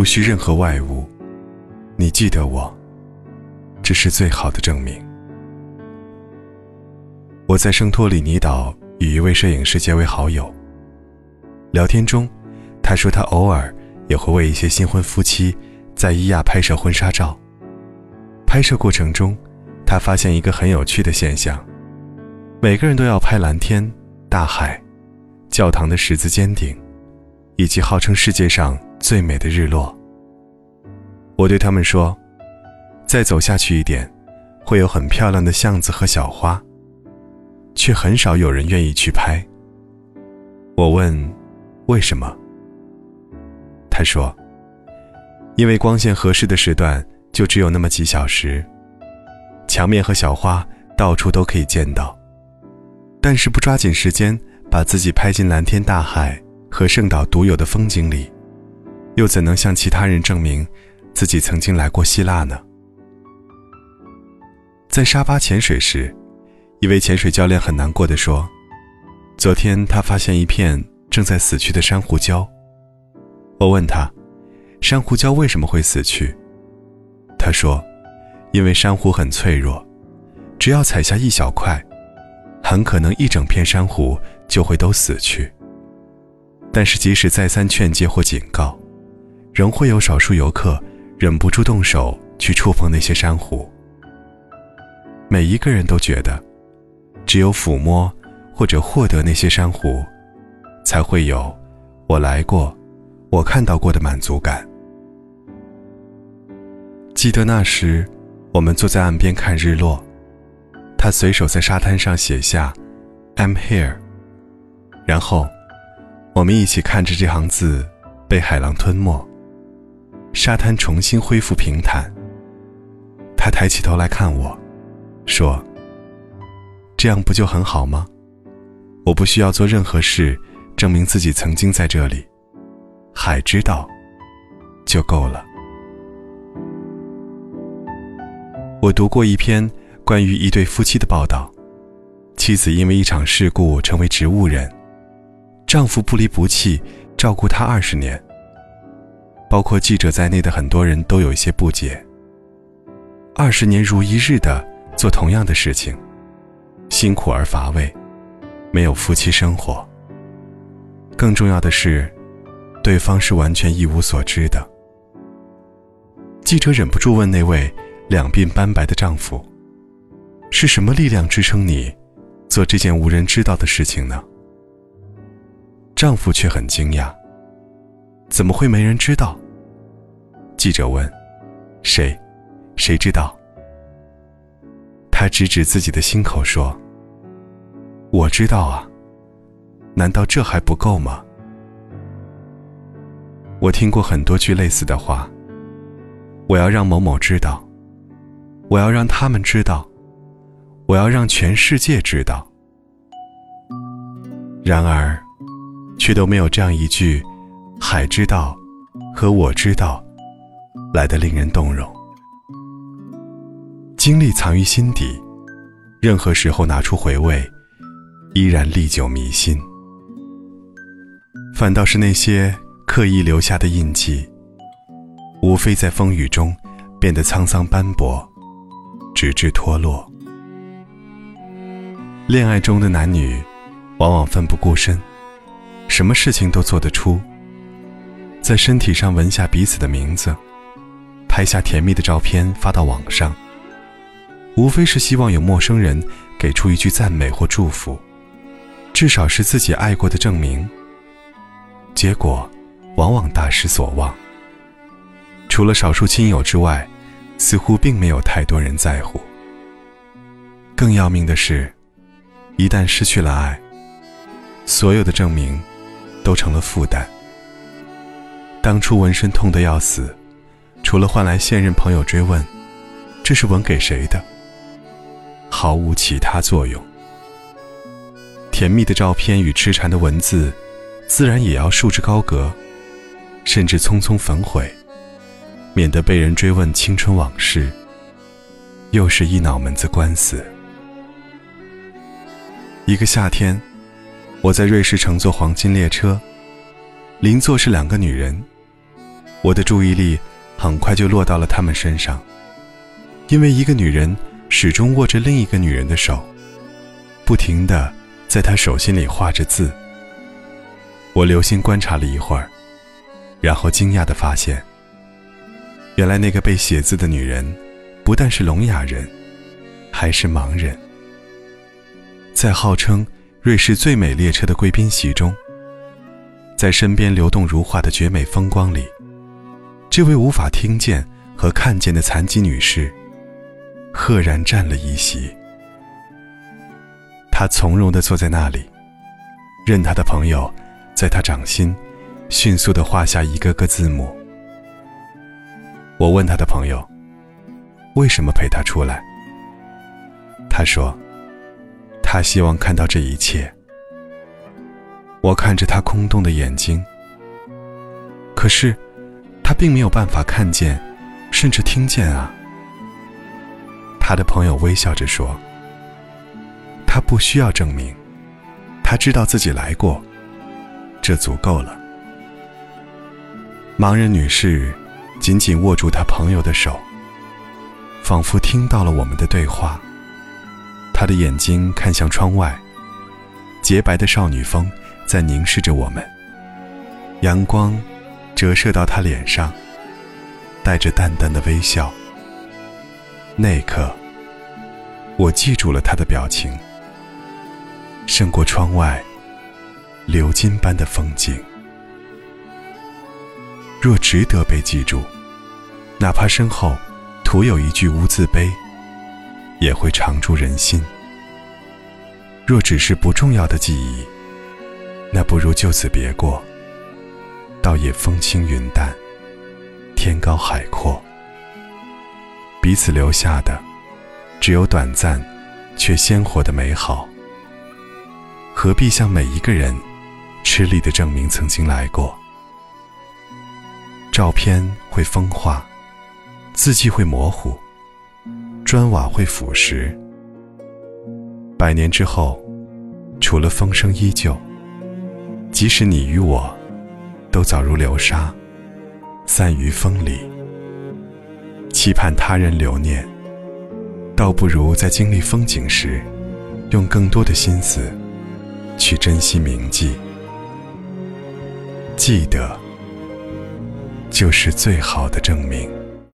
无需任何外物，你记得我，这是最好的证明。我在圣托里尼岛与一位摄影师结为好友。聊天中，他说他偶尔也会为一些新婚夫妻在伊亚拍摄婚纱照。拍摄过程中，他发现一个很有趣的现象：每个人都要拍蓝天、大海、教堂的十字尖顶，以及号称世界上最美的日落。我对他们说：“再走下去一点，会有很漂亮的巷子和小花。”却很少有人愿意去拍。我问：“为什么？”他说：“因为光线合适的时段。”就只有那么几小时，墙面和小花到处都可以见到，但是不抓紧时间把自己拍进蓝天大海和圣岛独有的风景里，又怎能向其他人证明自己曾经来过希腊呢？在沙巴潜水时，一位潜水教练很难过的说：“昨天他发现一片正在死去的珊瑚礁。”我问他：“珊瑚礁为什么会死去？”他说：“因为珊瑚很脆弱，只要踩下一小块，很可能一整片珊瑚就会都死去。但是即使再三劝诫或警告，仍会有少数游客忍不住动手去触碰那些珊瑚。每一个人都觉得，只有抚摸或者获得那些珊瑚，才会有我来过、我看到过的满足感。”记得那时，我们坐在岸边看日落，他随手在沙滩上写下 “I'm here”，然后我们一起看着这行字被海浪吞没，沙滩重新恢复平坦。他抬起头来看我，说：“这样不就很好吗？我不需要做任何事证明自己曾经在这里，海知道就够了。”我读过一篇关于一对夫妻的报道，妻子因为一场事故成为植物人，丈夫不离不弃照顾她二十年。包括记者在内的很多人都有一些不解：二十年如一日的做同样的事情，辛苦而乏味，没有夫妻生活。更重要的是，对方是完全一无所知的。记者忍不住问那位。两鬓斑白的丈夫，是什么力量支撑你做这件无人知道的事情呢？丈夫却很惊讶：“怎么会没人知道？”记者问：“谁？谁知道？”他指指自己的心口说：“我知道啊，难道这还不够吗？”我听过很多句类似的话：“我要让某某知道。”我要让他们知道，我要让全世界知道。然而，却都没有这样一句“海知道”和“我知道”来的令人动容。经历藏于心底，任何时候拿出回味，依然历久弥新。反倒是那些刻意留下的印记，无非在风雨中变得沧桑斑驳。直至脱落。恋爱中的男女，往往奋不顾身，什么事情都做得出。在身体上纹下彼此的名字，拍下甜蜜的照片发到网上，无非是希望有陌生人给出一句赞美或祝福，至少是自己爱过的证明。结果，往往大失所望。除了少数亲友之外。似乎并没有太多人在乎。更要命的是，一旦失去了爱，所有的证明都成了负担。当初纹身痛得要死，除了换来现任朋友追问“这是纹给谁的”，毫无其他作用。甜蜜的照片与痴缠的文字，自然也要束之高阁，甚至匆匆焚毁。免得被人追问青春往事，又是一脑门子官司。一个夏天，我在瑞士乘坐黄金列车，邻座是两个女人，我的注意力很快就落到了他们身上，因为一个女人始终握着另一个女人的手，不停的在她手心里画着字。我留心观察了一会儿，然后惊讶的发现，原来那个被写字的女人，不但是聋哑人，还是盲人。在号称瑞士最美列车的贵宾席中，在身边流动如画的绝美风光里，这位无法听见和看见的残疾女士，赫然占了一席。她从容地坐在那里，任她的朋友在她掌心迅速地画下一个个字母。我问他的朋友：“为什么陪她出来？”他说。他希望看到这一切。我看着他空洞的眼睛，可是他并没有办法看见，甚至听见啊。他的朋友微笑着说：“他不需要证明，他知道自己来过，这足够了。”盲人女士紧紧握住他朋友的手，仿佛听到了我们的对话。他的眼睛看向窗外，洁白的少女风在凝视着我们。阳光折射到他脸上，带着淡淡的微笑。那一刻，我记住了他的表情，胜过窗外鎏金般的风景。若值得被记住，哪怕身后徒有一句无字碑。也会常驻人心。若只是不重要的记忆，那不如就此别过。倒也风轻云淡，天高海阔。彼此留下的，只有短暂却鲜活的美好。何必向每一个人吃力的证明曾经来过？照片会风化，字迹会模糊。砖瓦会腐蚀，百年之后，除了风声依旧，即使你与我，都早如流沙，散于风里。期盼他人留念，倒不如在经历风景时，用更多的心思去珍惜铭记。记得，就是最好的证明。